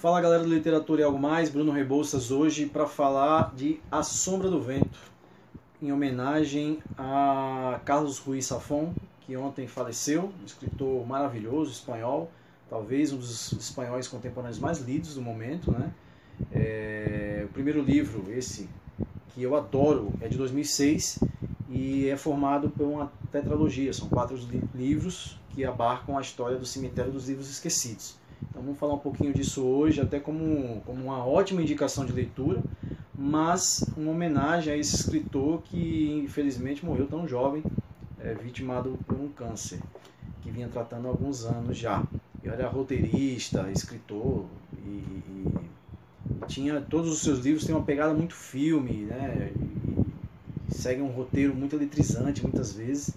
Fala galera do Literatura e Algo Mais, Bruno Rebouças hoje para falar de A Sombra do Vento, em homenagem a Carlos Ruiz Safon, que ontem faleceu, um escritor maravilhoso, espanhol, talvez um dos espanhóis contemporâneos mais lidos do momento. Né? É, o primeiro livro, esse que eu adoro, é de 2006 e é formado por uma tetralogia, são quatro livros que abarcam a história do Cemitério dos Livros Esquecidos. Então vamos falar um pouquinho disso hoje, até como, como uma ótima indicação de leitura, mas uma homenagem a esse escritor que infelizmente morreu tão jovem, é, vitimado por um câncer, que vinha tratando há alguns anos já. Ele era roteirista, escritor e, e, e tinha todos os seus livros têm uma pegada muito filme, né? E, segue um roteiro muito eletrizante muitas vezes.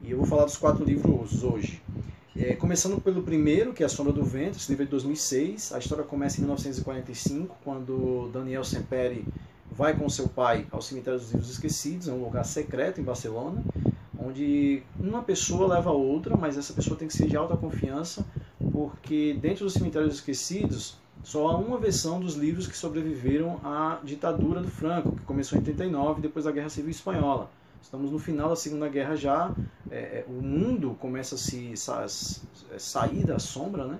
E eu vou falar dos quatro livros hoje. É, começando pelo primeiro, que é A Sombra do Vento, esse livro é de 2006. A história começa em 1945, quando Daniel Semperi vai com seu pai ao Cemitério dos Livros Esquecidos, é um lugar secreto em Barcelona, onde uma pessoa leva a outra, mas essa pessoa tem que ser de alta confiança, porque dentro dos Cemitérios Esquecidos só há uma versão dos livros que sobreviveram à ditadura do Franco, que começou em 89, depois da Guerra Civil Espanhola. Estamos no final da Segunda Guerra já, é, é o mundo começa a se sa, é, sair da sombra, né?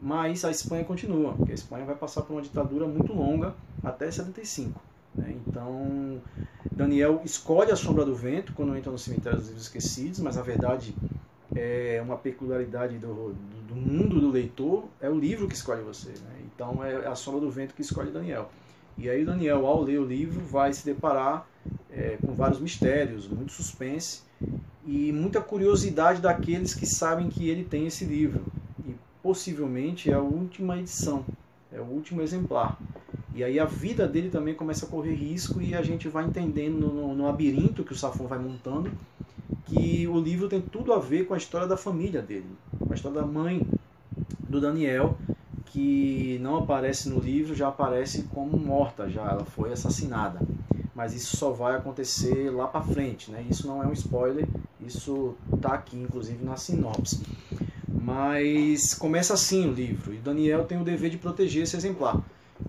mas a Espanha continua, porque a Espanha vai passar por uma ditadura muito longa até 75. Né? Então, Daniel escolhe a sombra do vento quando entra no cemitério dos livros esquecidos, mas a verdade é uma peculiaridade do, do, mundo do leitor, é o livro que escolhe você. Né? Então, é a sombra do vento que escolhe Daniel. E aí Daniel, ao ler o livro, vai se deparar é, com vários mistérios, muito suspense e muita curiosidade daqueles que sabem que ele tem esse livro. E possivelmente é a última edição, é o último exemplar. E aí a vida dele também começa a correr risco e a gente vai entendendo no, no labirinto que o Safon vai montando que o livro tem tudo a ver com a história da família dele, com a história da mãe do Daniel, que não aparece no livro, já aparece como morta, já ela foi assassinada. Mas isso só vai acontecer lá para frente, né? Isso não é um spoiler, isso tá aqui inclusive na sinopse. Mas começa assim o livro, e Daniel tem o dever de proteger esse exemplar.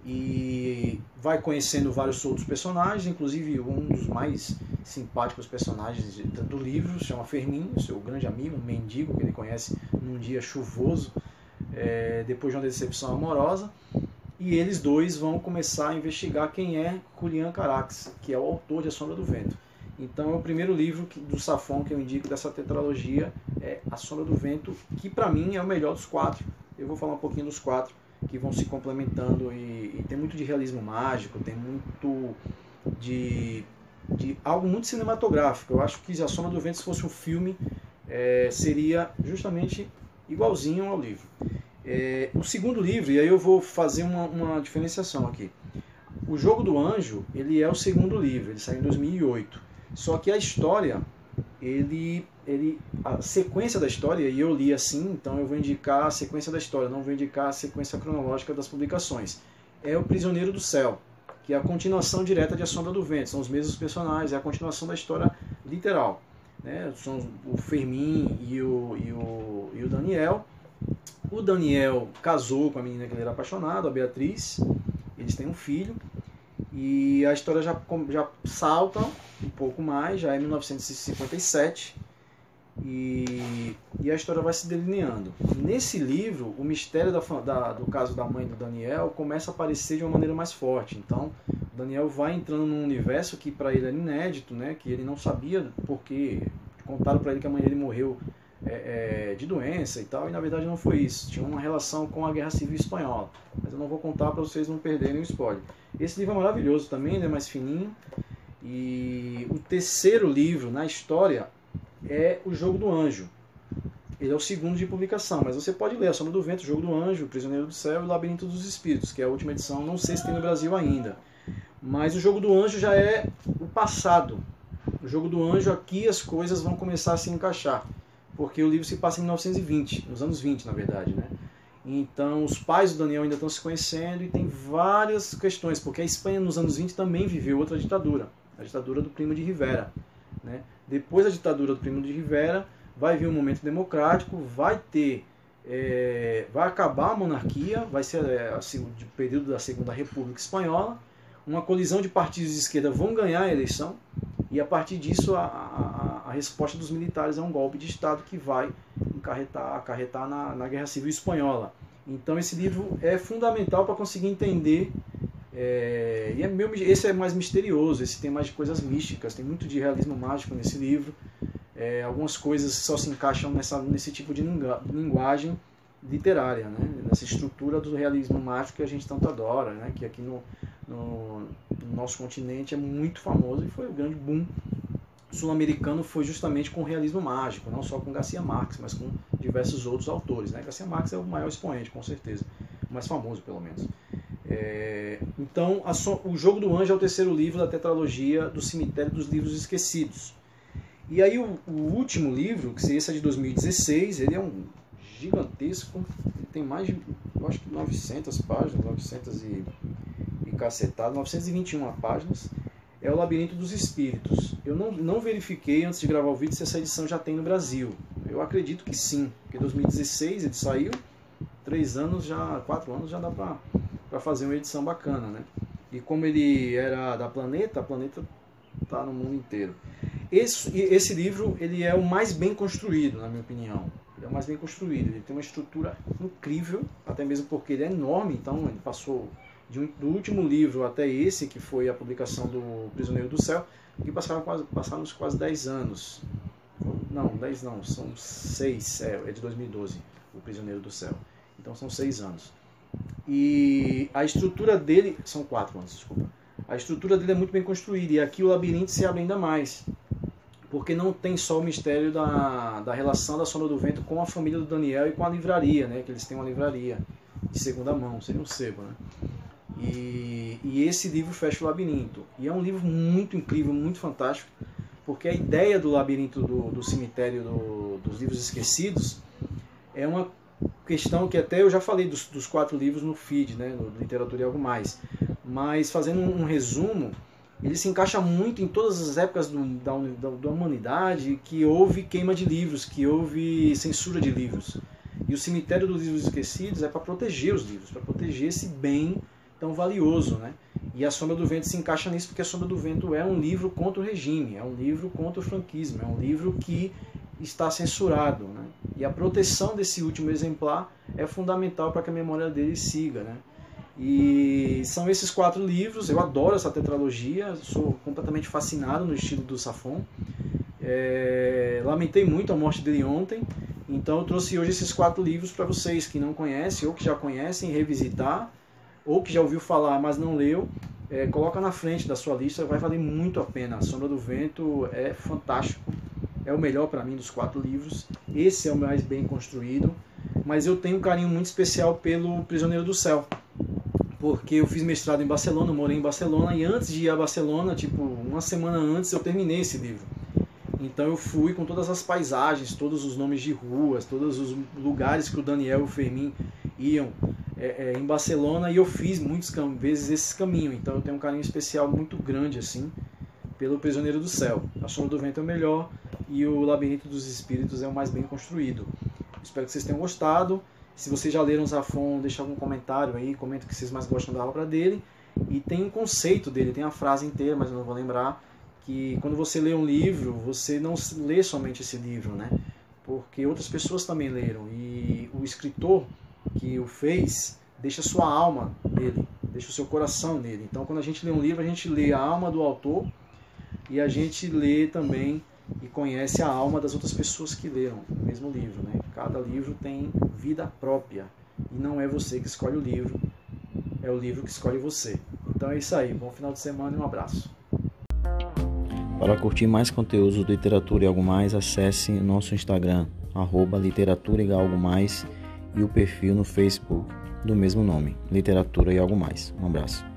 E vai conhecendo vários outros personagens, inclusive um dos mais simpáticos personagens do livro, se chama Fermin, seu grande amigo, um mendigo que ele conhece num dia chuvoso é, depois de uma decepção amorosa. E eles dois vão começar a investigar quem é Julian Carax, que é o autor de A Sombra do Vento. Então é o primeiro livro do Safon que eu indico dessa tetralogia, é A Sombra do Vento, que para mim é o melhor dos quatro. Eu vou falar um pouquinho dos quatro que vão se complementando e, e tem muito de realismo mágico, tem muito de, de algo muito cinematográfico. Eu acho que A Sombra do Vento, se fosse um filme, é, seria justamente igualzinho ao livro. É, o segundo livro, e aí eu vou fazer uma, uma diferenciação aqui. O Jogo do Anjo, ele é o segundo livro, ele saiu em 2008. Só que a história, ele, ele, a sequência da história, e eu li assim, então eu vou indicar a sequência da história, não vou indicar a sequência cronológica das publicações. É O Prisioneiro do Céu, que é a continuação direta de A Sombra do Vento, são os mesmos personagens, é a continuação da história literal. Né? São o Fermin e o, e o, e o Daniel, o Daniel casou com a menina que ele era apaixonado, a Beatriz. Eles têm um filho. E a história já, já salta um pouco mais, já é 1957. E, e a história vai se delineando. Nesse livro, o mistério da, da, do caso da mãe do Daniel começa a aparecer de uma maneira mais forte. Então, Daniel vai entrando num universo que para ele era inédito, né? que ele não sabia porque contaram para ele que a mãe dele morreu é, é, de doença e tal, e na verdade não foi isso. Tinha uma relação com a Guerra Civil Espanhola. Mas eu não vou contar para vocês não perderem o spoiler. Esse livro é maravilhoso também, ele é mais fininho. E o terceiro livro na história é O Jogo do Anjo. Ele é o segundo de publicação, mas você pode ler A Sombra do Vento, O Jogo do Anjo, O Prisioneiro do Céu e O Labirinto dos Espíritos, que é a última edição, não sei se tem no Brasil ainda. Mas o Jogo do Anjo já é o passado. O Jogo do Anjo, aqui as coisas vão começar a se encaixar porque o livro se passa em 1920, nos anos 20, na verdade, né? Então, os pais do Daniel ainda estão se conhecendo e tem várias questões, porque a Espanha nos anos 20 também viveu outra ditadura, a ditadura do Primo de Rivera. Né? Depois da ditadura do Primo de Rivera, vai vir um momento democrático, vai ter é, vai acabar a monarquia, vai ser é, assim, o período da Segunda República Espanhola, uma colisão de partidos de esquerda vão ganhar a eleição, e a partir disso a, a, a resposta dos militares é um golpe de Estado que vai acarretar, acarretar na, na Guerra Civil Espanhola. Então esse livro é fundamental para conseguir entender. É, e é meu, esse é mais misterioso, esse tem mais de coisas místicas, tem muito de realismo mágico nesse livro. É, algumas coisas só se encaixam nessa, nesse tipo de linguagem literária, né? nessa estrutura do realismo mágico que a gente tanto adora, né? que aqui no, no, no nosso continente é muito famoso e foi o grande boom sul-americano foi justamente com o realismo mágico, não só com Garcia Marques, mas com diversos outros autores. Né? Garcia Marques é o maior expoente, com certeza, o mais famoso pelo menos. É, então, so, o Jogo do Anjo é o terceiro livro da tetralogia do Cemitério dos Livros Esquecidos. E aí o, o último livro, que seria esse é de 2016, ele é um gigantesco, tem mais de, eu acho que 900 páginas, 900 e, e cacetado, 921 páginas, é o Labirinto dos Espíritos. Eu não, não verifiquei antes de gravar o vídeo se essa edição já tem no Brasil. Eu acredito que sim, porque 2016 ele saiu, três anos já, quatro anos já dá para fazer uma edição bacana, né? E como ele era da Planeta, a Planeta está no mundo inteiro. Esse, esse livro ele é o mais bem construído, na minha opinião. Ele é o mais bem construído. Ele tem uma estrutura incrível, até mesmo porque ele é enorme, então ele passou de um, do último livro até esse, que foi a publicação do Prisioneiro do Céu, que passaram quase, passaram quase 10 anos. Não, 10 não, são 6, é, é de 2012, o Prisioneiro do Céu. Então são 6 anos. E a estrutura dele, são 4 anos, desculpa. A estrutura dele é muito bem construída e aqui o labirinto se abre ainda mais porque não tem só o mistério da, da relação da Sombra do Vento com a família do Daniel e com a livraria, né? Que eles têm uma livraria de segunda mão, seria um sebo, né? E, e esse livro fecha o labirinto. E é um livro muito incrível, muito fantástico, porque a ideia do labirinto do, do cemitério do, dos livros esquecidos é uma questão que até eu já falei dos, dos quatro livros no feed, né? No Literatura e Algo Mais. Mas fazendo um, um resumo, ele se encaixa muito em todas as épocas do, da, da, humanidade que houve queima de livros, que houve censura de livros. E o cemitério dos livros esquecidos é para proteger os livros, para proteger esse bem tão valioso. Né? E A Sombra do Vento se encaixa nisso porque A Sombra do Vento é um livro contra o regime, é um livro contra o franquismo, é um livro que está censurado. Né? E a proteção desse último exemplar é fundamental para que a memória dele siga. Né? E são esses quatro livros, eu adoro essa tetralogia, sou completamente fascinado no estilo do Safon. É, lamentei muito a morte dele ontem, então eu trouxe hoje esses quatro livros para vocês que não conhecem ou que já conhecem, revisitar, ou que já ouviu falar, mas não leu. É, coloca na frente da sua lista, vai valer muito a pena. A Sombra do Vento é fantástico, é o melhor para mim dos quatro livros. Esse é o mais bem construído, mas eu tenho um carinho muito especial pelo Prisioneiro do Céu porque eu fiz mestrado em Barcelona, morei em Barcelona e antes de ir a Barcelona, tipo, uma semana antes eu terminei esse livro. Então eu fui com todas as paisagens, todos os nomes de ruas, todos os lugares que o Daniel e o Fermin iam é, em Barcelona e eu fiz muitas vezes esse caminho. Então eu tenho um carinho especial muito grande assim pelo Prisioneiro do Céu. A Sombra do Vento é o melhor e o Labirinto dos Espíritos é o mais bem construído. Espero que vocês tenham gostado. Se vocês já leram Zafon, deixa algum comentário aí, comenta o que vocês mais gostam da obra dele. E tem um conceito dele, tem a frase inteira, mas eu não vou lembrar, que quando você lê um livro, você não lê somente esse livro, né? Porque outras pessoas também leram. E o escritor que o fez deixa sua alma nele, deixa o seu coração nele. Então, quando a gente lê um livro, a gente lê a alma do autor e a gente lê também e conhece a alma das outras pessoas que leram o mesmo livro. Né? Cada livro tem vida própria e não é você que escolhe o livro, é o livro que escolhe você. Então é isso aí, bom final de semana e um abraço. Para curtir mais conteúdos do Literatura e Algo Mais, acesse nosso Instagram, arroba Literatura e Algo Mais, e o perfil no Facebook do mesmo nome, Literatura e Algo Mais. Um abraço.